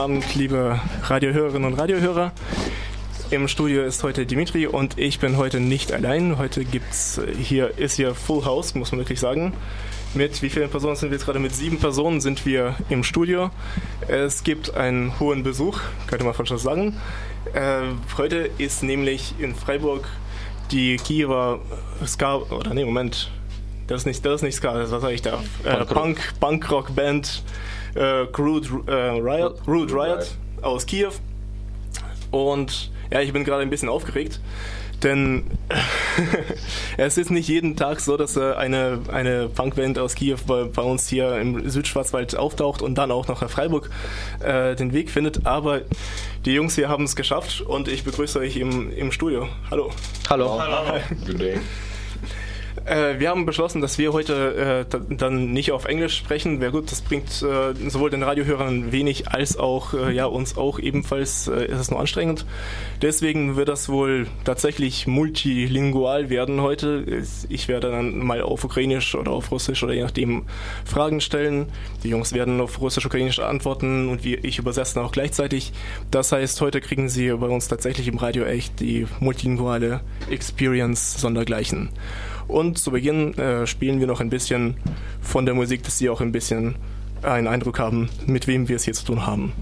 Abend, liebe Radiohörerinnen und Radiohörer. Im Studio ist heute Dimitri und ich bin heute nicht allein. Heute gibt's hier ist hier Full House, muss man wirklich sagen. Mit wie vielen Personen sind wir jetzt gerade? Mit sieben Personen sind wir im Studio. Es gibt einen hohen Besuch, könnte man fast schon sagen. Äh, heute ist nämlich in Freiburg die Kiewer Ska oder nee Moment, das ist nicht das ist nicht Ska, was sage ich da? Äh, Punk Punkrock Band äh, Rude, äh, Riot, Rude Riot aus Kiew. Und ja, ich bin gerade ein bisschen aufgeregt, denn es ist nicht jeden Tag so, dass äh, eine, eine Punkband aus Kiew bei, bei, uns hier im Südschwarzwald auftaucht und dann auch noch nach Freiburg äh, den Weg findet. Aber die Jungs hier haben es geschafft und ich begrüße euch im, im Studio. Hallo. Hallo. Hallo. Good day. Äh, wir haben beschlossen, dass wir heute äh, dann nicht auf Englisch sprechen. Wäre gut, das bringt äh, sowohl den Radiohörern wenig als auch äh, ja, uns auch ebenfalls äh, ist es nur anstrengend. Deswegen wird das wohl tatsächlich multilingual werden heute. Ich werde dann mal auf Ukrainisch oder auf Russisch oder je nachdem Fragen stellen. Die Jungs werden auf Russisch, Ukrainisch antworten und wir, ich übersetze dann auch gleichzeitig. Das heißt, heute kriegen sie bei uns tatsächlich im Radio echt die multilinguale Experience sondergleichen. Und zu Beginn äh, spielen wir noch ein bisschen von der Musik, dass Sie auch ein bisschen einen Eindruck haben, mit wem wir es hier zu tun haben.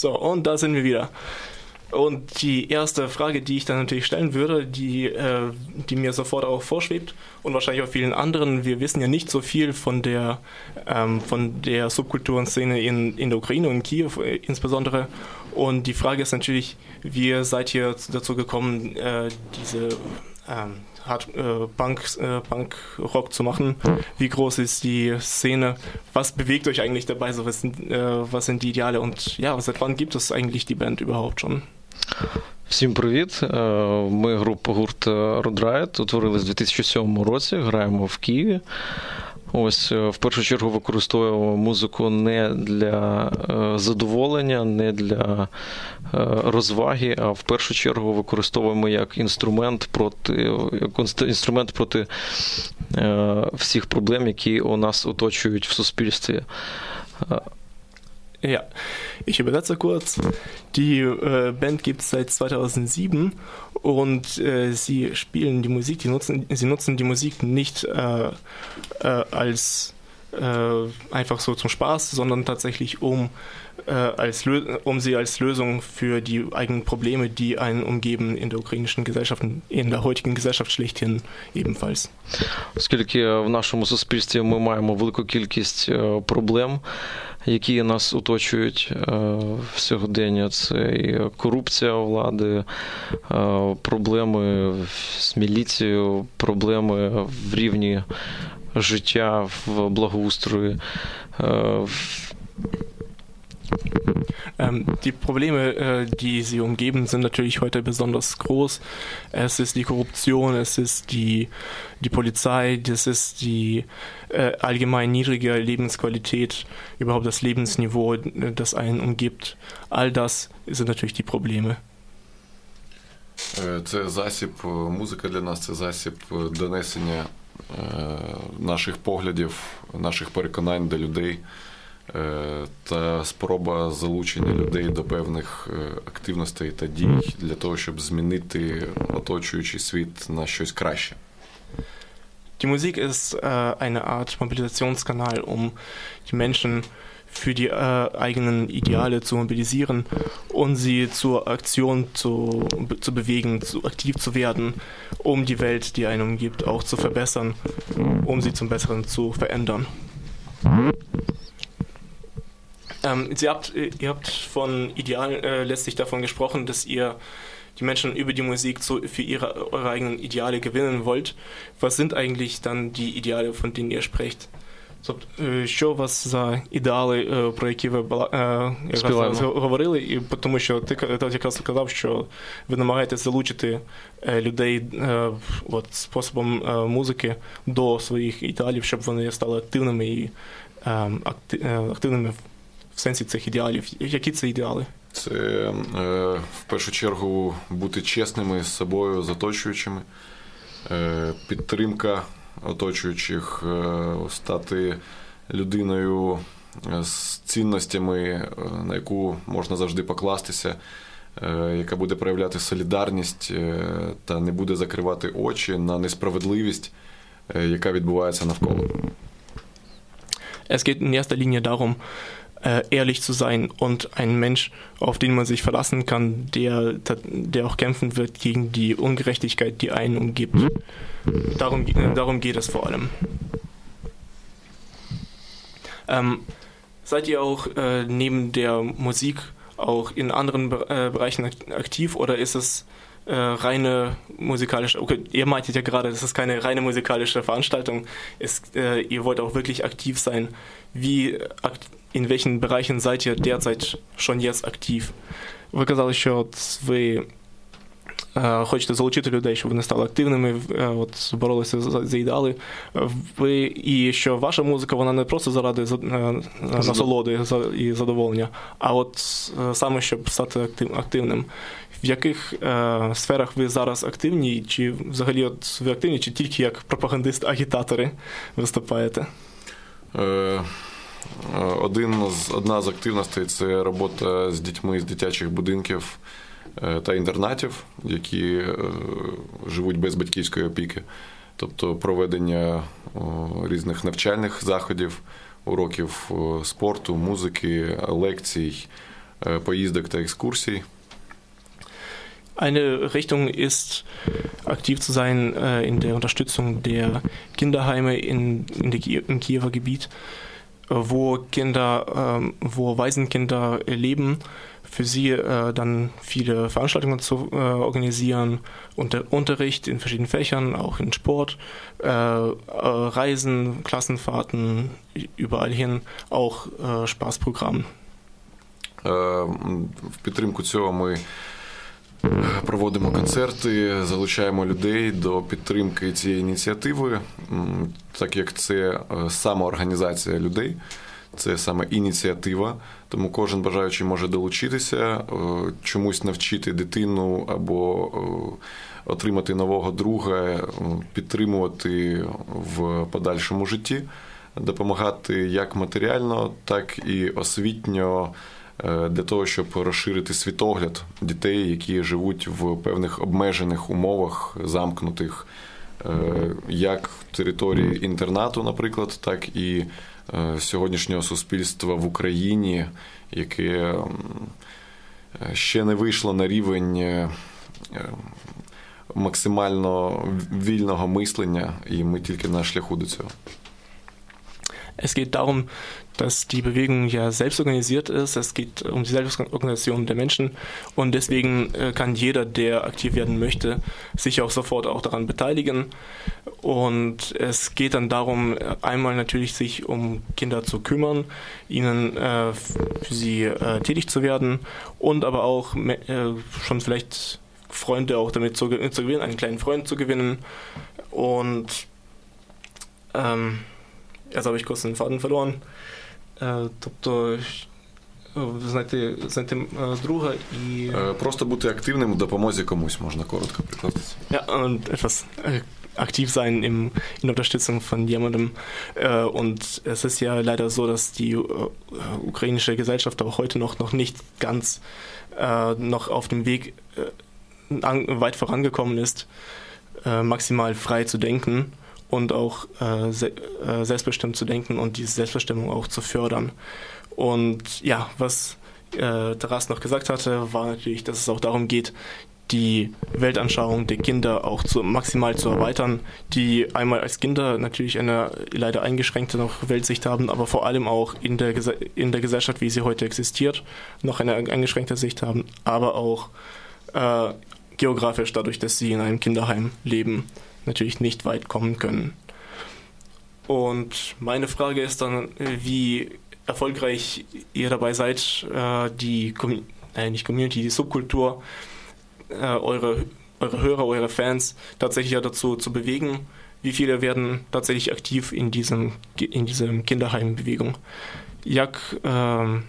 So, und da sind wir wieder. Und die erste Frage, die ich dann natürlich stellen würde, die, äh, die mir sofort auch vorschwebt und wahrscheinlich auch vielen anderen, wir wissen ja nicht so viel von der, ähm, von der Subkulturenszene in, in der Ukraine und in Kiew äh, insbesondere. Und die Frage ist natürlich, wie seid ihr dazu gekommen, äh, diese ähm, Hard, äh, Punk, äh, Punk-Rock zu machen? Wie groß ist die Szene? Was bewegt euch eigentlich dabei? So, was, sind, äh, was sind die Ideale? Und ja, seit wann gibt es eigentlich die Band überhaupt schon? Всім привіт! Ми група гурт Rodraid, утворились у 2007 році, граємо в Києві. Ось в першу чергу використовуємо музику не для задоволення, не для розваги, а в першу чергу використовуємо як інструмент проти інструмент проти всіх проблем, які у нас оточують в суспільстві. Ja, ich übersetze kurz. Die äh, Band gibt es seit 2007 und äh, sie spielen die Musik, die nutzen, sie nutzen die Musik nicht äh, äh als äh, einfach so zum Spaß, sondern tatsächlich um, äh, als um sie als Lösung für die eigenen Probleme, die einen umgeben in der ukrainischen Gesellschaft, in der heutigen Gesellschaft schlechthin ebenfalls. Оскільки в нашому суспільстві ми маємо велику кількість проблем, які нас оточують в сьогодення. Це і корупція влади, проблеми з міліцією, проблеми в рівні життя в благоустрої. Ähm, die Probleme, äh, die sie umgeben, sind natürlich heute besonders groß. Es ist die Korruption, es ist die, die Polizei, das ist die äh, allgemein niedrige Lebensqualität, überhaupt das Lebensniveau, das einen umgibt. All das sind natürlich die Probleme. Це засіб, музика для нас це засіб донесення наших поглядів, наших переконань до людей. та спроба залучення людей до певних активностей та дій для того, щоб змінити оточуючий світ на щось краще. Die Musik ist äh, eine Art Mobilisationskanal, um die Menschen für die äh, eigenen Ideale zu mobilisieren und sie zur Aktion zu, zu bewegen, zu aktiv zu werden, um die Welt, die einen umgibt, auch zu verbessern, um sie zum Besseren zu verändern. Ähm, Sie habt, ihr habt von Idealen äh, letztlich davon gesprochen, dass ihr die Menschen über die Musik zu, für ihre, eure eigenen Ideale gewinnen wollt. Was sind eigentlich dann die Ideale, von denen ihr sprecht? Що у вас за ідеали, про які ви якраз говорили, і тому що ти якраз сказав, що ви намагаєтесь залучити людей от, способом музики до своїх ідеалів, щоб вони стали активними і активними в сенсі цих ідеалів. Які це ідеали? Це в першу чергу бути чесними з собою, з оточуючими, підтримка оточуючих, стати людиною з цінностями, на яку можна завжди покластися, яка буде проявляти солідарність та не буде закривати очі на несправедливість, яка відбувається навколо. Es geht in erster Linie darum, äh, ehrlich zu sein und ein Mensch, auf den man sich verlassen kann, der, der auch kämpfen wird gegen die Ungerechtigkeit, die einen umgibt. Darum, darum geht es vor allem. Ähm, seid ihr auch äh, neben der Musik auch in anderen äh, Bereichen aktiv oder ist es äh, reine musikalische, okay, ihr meintet ja gerade, das ist keine reine musikalische Veranstaltung, ist, äh, ihr wollt auch wirklich aktiv sein. Wie, in welchen Bereichen seid ihr derzeit schon jetzt aktiv? Ви казали, що от ви е, хочете залучити людей, щоб вони стали активними, е, от боролися за, за ідеали. Ви і що ваша музика вона не просто заради е, насолоди і задоволення, а от саме щоб стати актив, активним. В яких е, сферах ви зараз активні, чи взагалі от ви активні, чи тільки як пропагандист-агітатори виступаєте? Е, один з, Одна з активностей це робота з дітьми з дитячих будинків та інтернатів, які е, живуть без батьківської опіки, тобто проведення різних навчальних заходів, уроків спорту, музики, лекцій, поїздок та екскурсій. Eine Richtung ist, aktiv zu sein äh, in der Unterstützung der Kinderheime in, in der, im Kiewer Gebiet, wo Kinder, äh, wo Waisenkinder leben, für sie äh, dann viele Veranstaltungen zu äh, organisieren, unter, Unterricht in verschiedenen Fächern, auch in Sport, äh, äh Reisen, Klassenfahrten, überall hin, auch äh, Spaßprogramm. В підтримку цього ми проводимо концерти, залучаємо людей до підтримки цієї ініціативи, так як це самоорганізація людей. Це саме ініціатива, тому кожен бажаючий може долучитися, чомусь навчити дитину або отримати нового друга, підтримувати в подальшому житті, допомагати як матеріально, так і освітньо для того, щоб розширити світогляд дітей, які живуть в певних обмежених умовах, замкнутих, як в території інтернату, наприклад, так і сьогоднішнього суспільства в Україні, яке ще не вийшло на рівень максимально вільного мислення, і ми тільки на шляху до цього. Es geht darum, dass die Bewegung ja selbst organisiert ist. Es geht um die Selbstorganisation der Menschen und deswegen äh, kann jeder, der aktiv werden möchte, sich auch sofort auch daran beteiligen. Und es geht dann darum, einmal natürlich sich um Kinder zu kümmern, ihnen äh, für sie äh, tätig zu werden und aber auch äh, schon vielleicht Freunde auch damit zu, zu, gewinnen, einen kleinen Freund zu gewinnen. Und ähm, jetzt habe ich kurz den Faden verloren. Тобто знайти, знайти друга і. Просто бути активним в допомозі комусь можна коротко прикласти. Ja, und etwas aktiv sein im, in Unterstützung von jemandem. Und es ist ja leider so, dass die ukrainische Gesellschaft auch heute noch, noch nicht ganz noch auf dem Weg weit vorangekommen ist, maximal frei zu denken und auch äh, se äh, selbstbestimmt zu denken und diese Selbstbestimmung auch zu fördern. Und ja, was äh, Taras noch gesagt hatte, war natürlich, dass es auch darum geht, die Weltanschauung der Kinder auch zu, maximal zu erweitern, die einmal als Kinder natürlich eine leider eingeschränkte noch Weltsicht haben, aber vor allem auch in der, in der Gesellschaft, wie sie heute existiert, noch eine eingeschränkte Sicht haben, aber auch äh, geografisch, dadurch, dass sie in einem Kinderheim leben natürlich nicht weit kommen können. Und meine Frage ist dann, wie erfolgreich ihr dabei seid, äh, die äh, nicht Community, die Subkultur, äh, eure, eure Hörer, eure Fans tatsächlich dazu zu bewegen. Wie viele werden tatsächlich aktiv in diesem in diesem Kinderheim-Bewegung? Як е,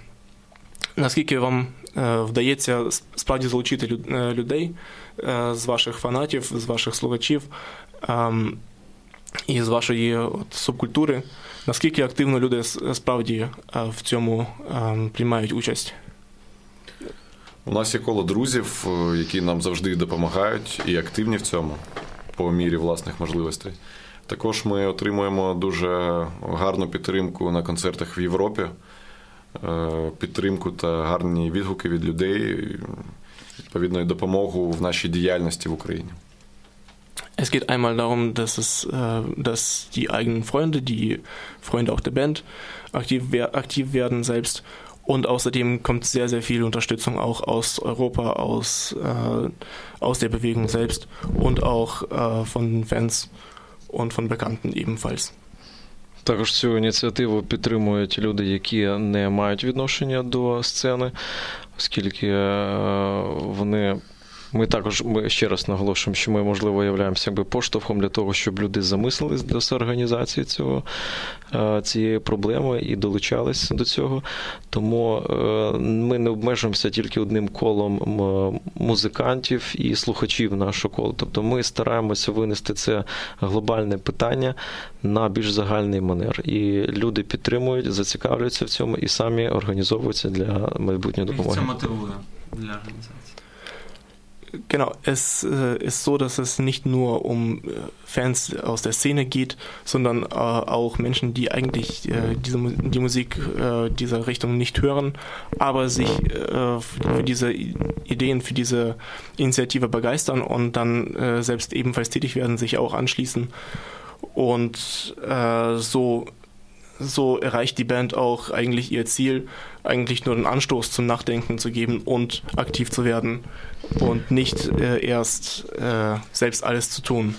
наскільки вам е, вдається справді залучити людей е, з ваших фанатів, з ваших слухачів і з вашої от, субкультури, наскільки активно люди справді в цьому приймають участь? У нас є коло друзів, які нам завжди допомагають і активні в цьому по мірі власних можливостей. Також ми отримуємо дуже гарну підтримку на концертах в Європі, підтримку та гарні відгуки від людей, відповідно, і допомогу в нашій діяльності в Україні. Es geht einmal darum, dass es, äh, dass die eigenen Freunde, die Freunde auch der Band, aktiv, aktiv werden selbst. Und außerdem kommt sehr, sehr viel Unterstützung auch aus Europa, aus, äh, aus der Bewegung selbst und auch äh, von Fans und von Bekannten ebenfalls. Також цю ініціативу підтримують люди, які не мають відношення до сцени, оскільки вони Ми також ми ще раз наголошуємо, що ми, можливо, являємося якби поштовхом для того, щоб люди замислились до організації цього, цієї проблеми і долучались до цього. Тому ми не обмежуємося тільки одним колом музикантів і слухачів нашого кола. Тобто ми стараємося винести це глобальне питання на більш загальний манер. І люди підтримують, зацікавлюються в цьому і самі організовуються для майбутньої допомоги. Це мотивує для організації. Genau, es äh, ist so, dass es nicht nur um äh, Fans aus der Szene geht, sondern äh, auch Menschen, die eigentlich äh, diese, die Musik äh, dieser Richtung nicht hören, aber sich äh, für diese Ideen, für diese Initiative begeistern und dann selbst ebenfalls tätig werden, sich auch anschließen. Und so so erreicht die Band auch eigentlich ihr Ziel, eigentlich nur den Anstoß zum Nachdenken zu geben und aktiv zu werden und nicht äh, erst äh, selbst alles zu tun.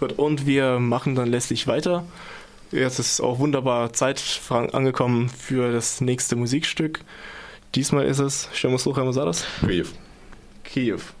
Gut, und wir machen dann letztlich weiter. Jetzt ist auch wunderbar Zeit angekommen für das nächste Musikstück. Diesmal ist es, Shemo слухаємо зараз? Київ.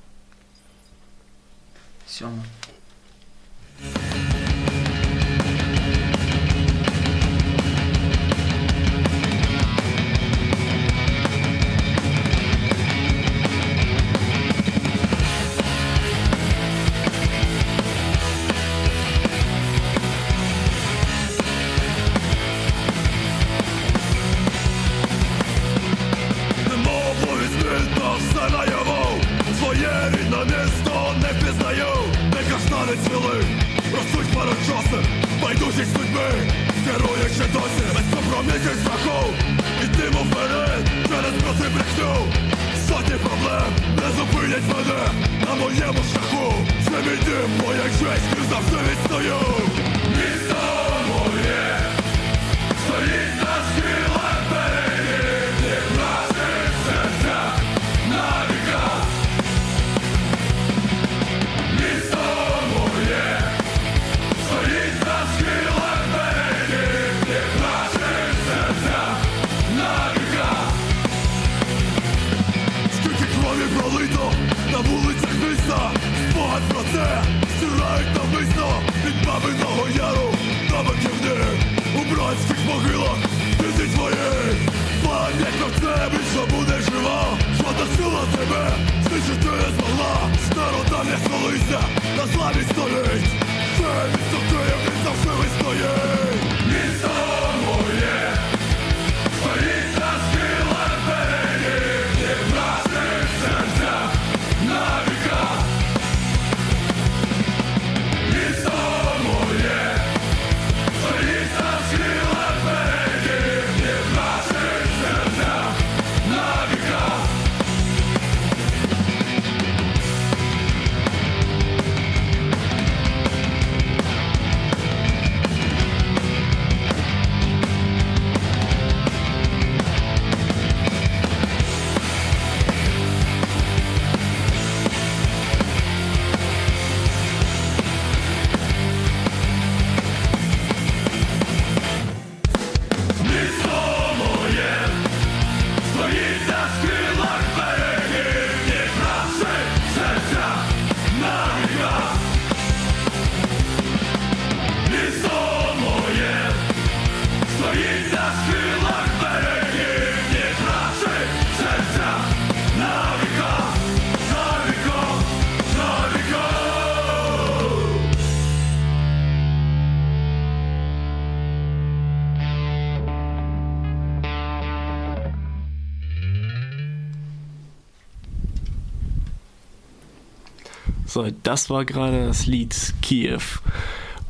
So, das war gerade das Lied Kiew.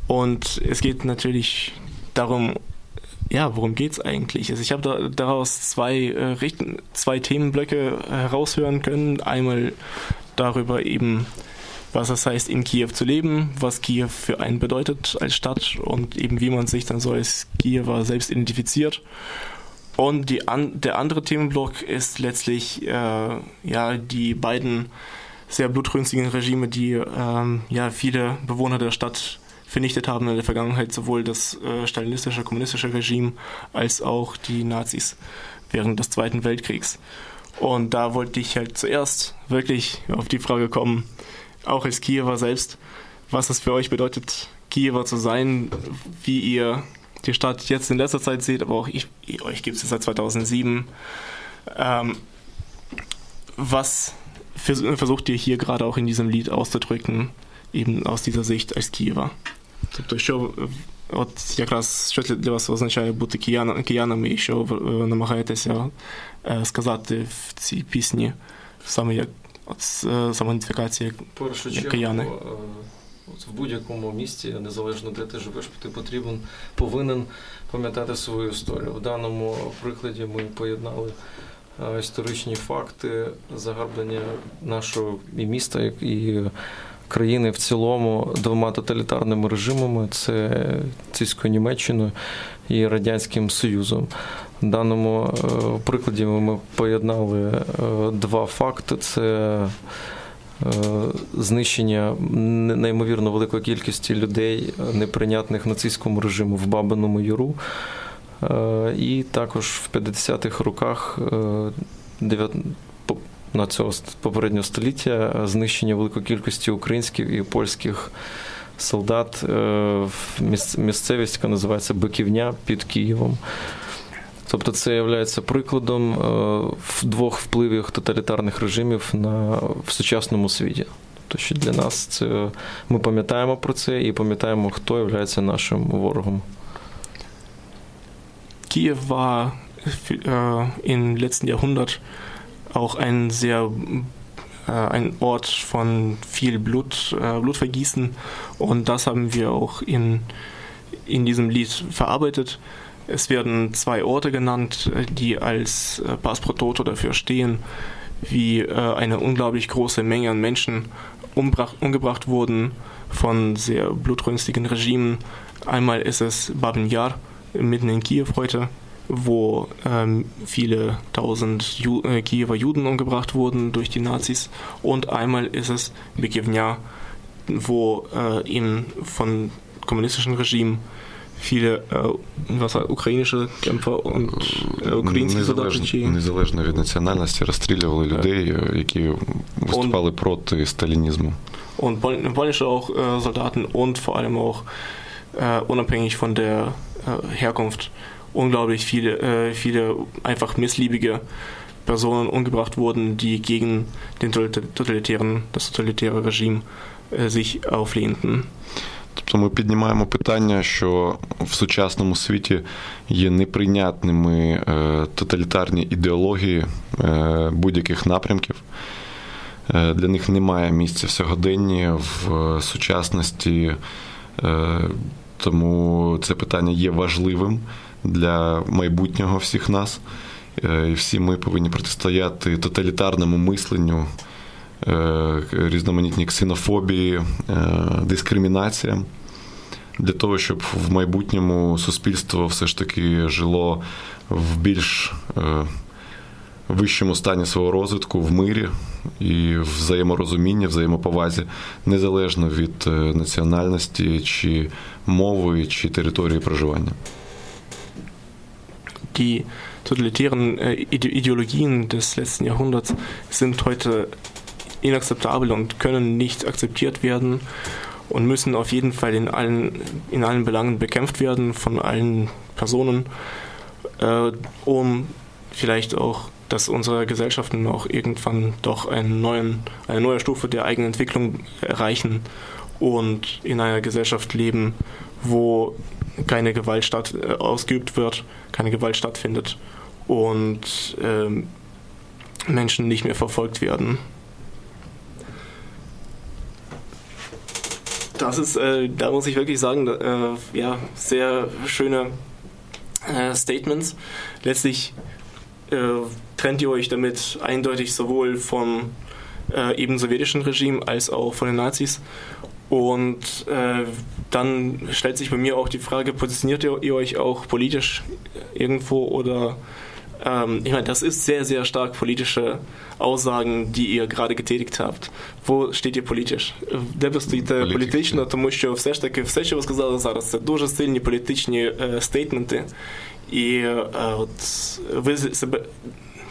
Und es geht natürlich darum, ja, worum geht's eigentlich? Also ich habe da, daraus zwei, äh, Richten, zwei Themenblöcke heraushören können. Einmal darüber eben, was es heißt, in Kiew zu leben, was Kiew für einen bedeutet als Stadt und eben wie man sich dann so als Kiewer selbst identifiziert. Und die an, der andere Themenblock ist letztlich äh, ja die beiden sehr blutrünstigen Regime, die ähm, ja viele Bewohner der Stadt vernichtet haben in der Vergangenheit, sowohl das äh, stalinistische, kommunistische Regime als auch die Nazis während des Zweiten Weltkriegs. Und da wollte ich halt zuerst wirklich auf die Frage kommen, auch als Kiewer selbst, was es für euch bedeutet, Kiewer zu sein, wie ihr die Stadt jetzt in letzter Zeit seht, aber auch ich, euch gibt es seit 2007. Ähm, was vers- versucht ihr hier gerade auch in diesem Lied auszudrücken, eben aus dieser Sicht als Києва? Тобто, що от якраз що для- для вас означає бути кияна, киянами, і що ви намагаєтеся е, сказати в цій пісні, саме як от, е, самоідентифікація як першу чергу, кияни. е, от в будь-якому місті, незалежно де ти живеш, ти потрібен, повинен пам'ятати свою історію. В даному прикладі ми поєднали історичні факти загарбання нашого і міста, і країни в цілому двома тоталітарними режимами: це царською Німеччиною і Радянським Союзом. В даному прикладі ми поєднали два факти: це знищення неймовірно великої кількості людей, неприйнятних нацистському режиму в Бабиному Яру. І також в 50-х роках на цього попереднього століття знищення великої кількості українських і польських солдат в місцевість, яка називається Биківня під Києвом. Тобто це є прикладом двох впливів тоталітарних режимів на, в сучасному світі. Тобто, що для нас це ми пам'ятаємо про це і пам'ятаємо, хто є нашим ворогом. Kiew war äh, im letzten Jahrhundert auch ein sehr äh, ein Ort von viel Blut, äh, Blutvergießen und das haben wir auch in, in diesem Lied verarbeitet. Es werden zwei Orte genannt, die als äh, Toto dafür stehen, wie eine unglaublich große Menge an Menschen umgebracht wurden von sehr blutrünstigen Regimen. Einmal ist es Babin Yar mitten in Kiew heute, wo ähm, viele tausend Ju äh, Kiewer Juden umgebracht wurden durch die Nazis. Und einmal ist es Bekivnya, wo äh, eben von kommunistischen Regimen viele was, українські кемпа українські солдати. Незалежно від національності розстрілювали людей, які виступали проти сталінізму. Und polnische auch äh, Soldaten und vor allem auch äh, unabhängig von der äh, Herkunft unglaublich viele, äh, viele einfach missliebige Personen umgebracht wurden, die gegen den totalitären, das totalitäre Regime äh, sich auflehnten. Тобто ми піднімаємо питання, що в сучасному світі є неприйнятними тоталітарні ідеології будь-яких напрямків. Для них немає місця в сьогоденні, в сучасності, тому це питання є важливим для майбутнього всіх нас. І всі ми повинні протистояти тоталітарному мисленню, різноманітній ксенофобії, дискримінаціям. Для того, щоб в майбутньому суспільство все ж таки жило в більш вищому стані свого розвитку, в мирі і взаєморозумінні, взаємоповазі, незалежно від національності, чи мови, чи території проживання. Die totalitären Ideologien des letzten Jahrhunderts sind heute inakzeptabel und können nicht akzeptiert werden und müssen auf jeden Fall in allen, in allen Belangen bekämpft werden von allen Personen, äh, um vielleicht auch, dass unsere Gesellschaften auch irgendwann doch einen neuen, eine neue Stufe der eigenen Entwicklung erreichen und in einer Gesellschaft leben, wo keine Gewalt statt, äh, ausgeübt wird, keine Gewalt stattfindet und äh, Menschen nicht mehr verfolgt werden. Das ist, äh, da muss ich wirklich sagen, äh, ja, sehr schöne äh, Statements. Letztlich trennt ihr euch damit eindeutig sowohl vom äh, eben sowjetischen Regime als auch von den Nazis. Und äh, dann stellt sich bei mir auch die Frage, positioniert ihr, ihr euch auch politisch irgendwo oder ähm, ich meine, das ist sehr, sehr stark politische Aussagen, die ihr gerade getätigt habt. Wo steht ihr політично? Де ви стоїте політично, тому що все ж таки все, що ви сказали зараз, це дуже сильні політичні е, стейтменти. І е, от ви себе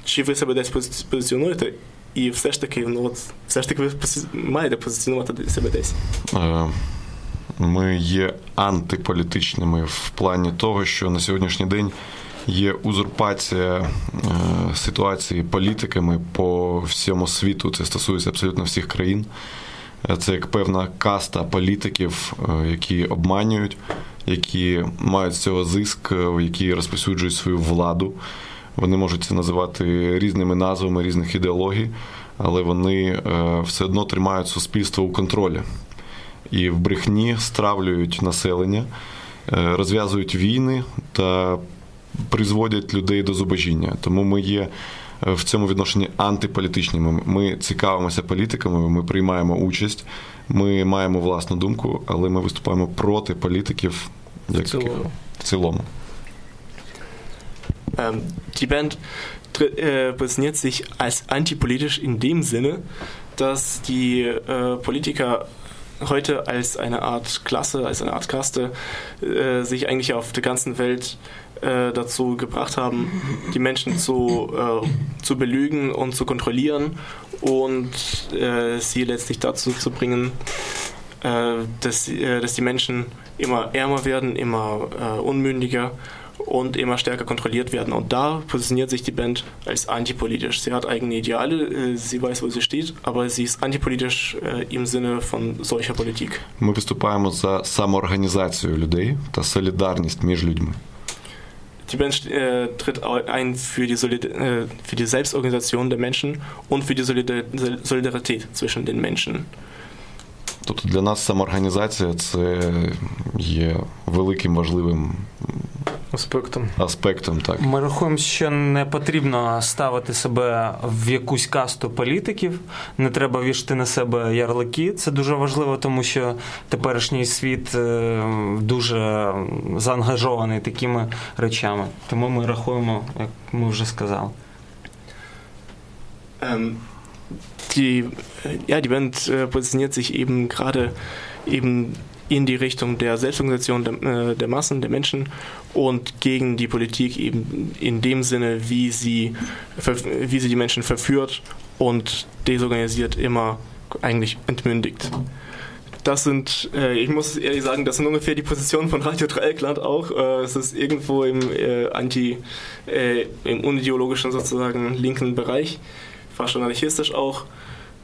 чи ви себе десь позиціонуєте? І все ж таки, ну от все ж таки ви маєте позиціонувати себе десь. Ми є антиполітичними в плані того, що на сьогоднішній день є узурпація ситуації політиками по всьому світу. Це стосується абсолютно всіх країн. Це як певна каста політиків, які обманюють, які мають з цього зиск, які розповсюджують свою владу. Вони можуть це називати різними назвами різних ідеологій, але вони все одно тримають суспільство у контролі і в брехні стравлюють населення, розв'язують війни та призводять людей до зубожіння. Тому ми є в цьому відношенні антиполітичними. Ми цікавимося політиками, ми приймаємо участь, ми маємо власну думку, але ми виступаємо проти політиків як в цілому. В цілому. Ähm, die Band äh, positioniert sich als antipolitisch in dem Sinne, dass die äh, Politiker heute als eine Art Klasse, als eine Art Kaste äh, sich eigentlich auf der ganzen Welt äh, dazu gebracht haben, die Menschen zu, äh, zu belügen und zu kontrollieren und äh, sie letztlich dazu zu bringen, äh, dass, äh, dass die Menschen immer ärmer werden, immer unmündiger und immer stärker kontrolliert werden. Und da positioniert sich die Band als antipolitisch. Sie hat eigene Ideale, sie weiß, wo sie steht, aber sie ist antipolitisch im Sinne von solcher Politik. Ми виступаємо за самоорганізацію людей та солідарність між людьми. Die Band äh, tritt ein für die, Solid äh, für die Selbstorganisation der Menschen und für die Solidar Solidarität zwischen den Menschen. Тобто для нас самоорганізація це є великим важливим аспектом. аспектом так. Ми рахуємо, що не потрібно ставити себе в якусь касту політиків, не треба вішати на себе ярлики. Це дуже важливо, тому що теперішній світ е, дуже заангажований такими речами. Тому ми рахуємо, як ми вже сказали. Ähm, die, ja, die Band äh, positioniert sich eben gerade eben in die Richtung der Selbstorganisation der, äh, der, Massen, der Menschen und gegen die Politik eben in dem Sinne, wie sie, wie sie die Menschen verführt und desorganisiert immer eigentlich entmündigt. Das sind, äh, ich muss ehrlich sagen, das sind ungefähr die Positionen von Radio Dreieckland auch. Äh, es ist irgendwo im äh, anti, äh, im unideologischen sozusagen linken Bereich, fast anarchistisch auch.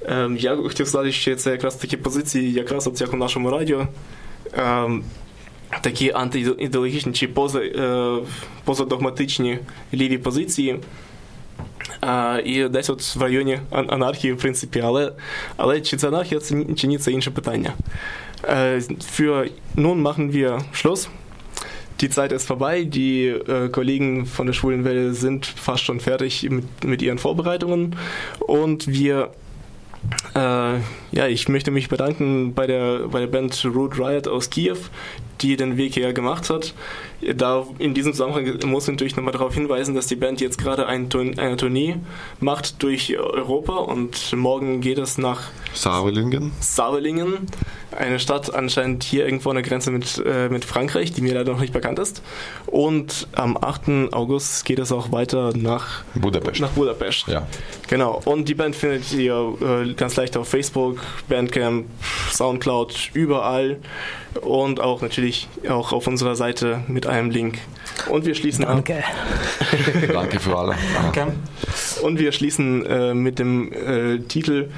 Ем, я хотів сказати, що це якраз такі позиції, якраз от як у нашому радіо, ем, такі антиідеологічні чи поза, е, позадогматичні ліві позиції. І десь от в районі анархії, в принципі, але, але чи це анархія, це, чи ні, це інше питання. Für nun machen wir Schluss. Die Zeit ist vorbei. Die äh, Kollegen von der Schwulen Welle sind fast schon fertig mit, mit ihren Vorbereitungen. Und wir äh, ja, ich möchte mich bedanken bei der, bei der Band Root Riot aus Kiew, die den Weg hierher gemacht hat. Da in diesem Zusammenhang muss ich natürlich nochmal darauf hinweisen, dass die Band jetzt gerade ein, eine Tournee macht durch Europa und morgen geht es nach Savelingen. Savelingen, eine Stadt anscheinend hier irgendwo an der Grenze mit, äh, mit Frankreich, die mir leider noch nicht bekannt ist. Und am 8. August geht es auch weiter nach Budapest. Nach Budapest. Ja. Genau. Und die Band findet ihr äh, ganz leicht auf Facebook, Bandcamp, Soundcloud, überall und auch natürlich auch auf unserer Seite mit einem Link. Und wir schließen Danke. ab. Danke für alle. Danke. Und wir schließen äh, mit dem äh, Titel,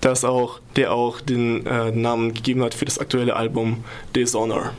das auch, der auch den äh, Namen gegeben hat für das aktuelle Album Dishonor.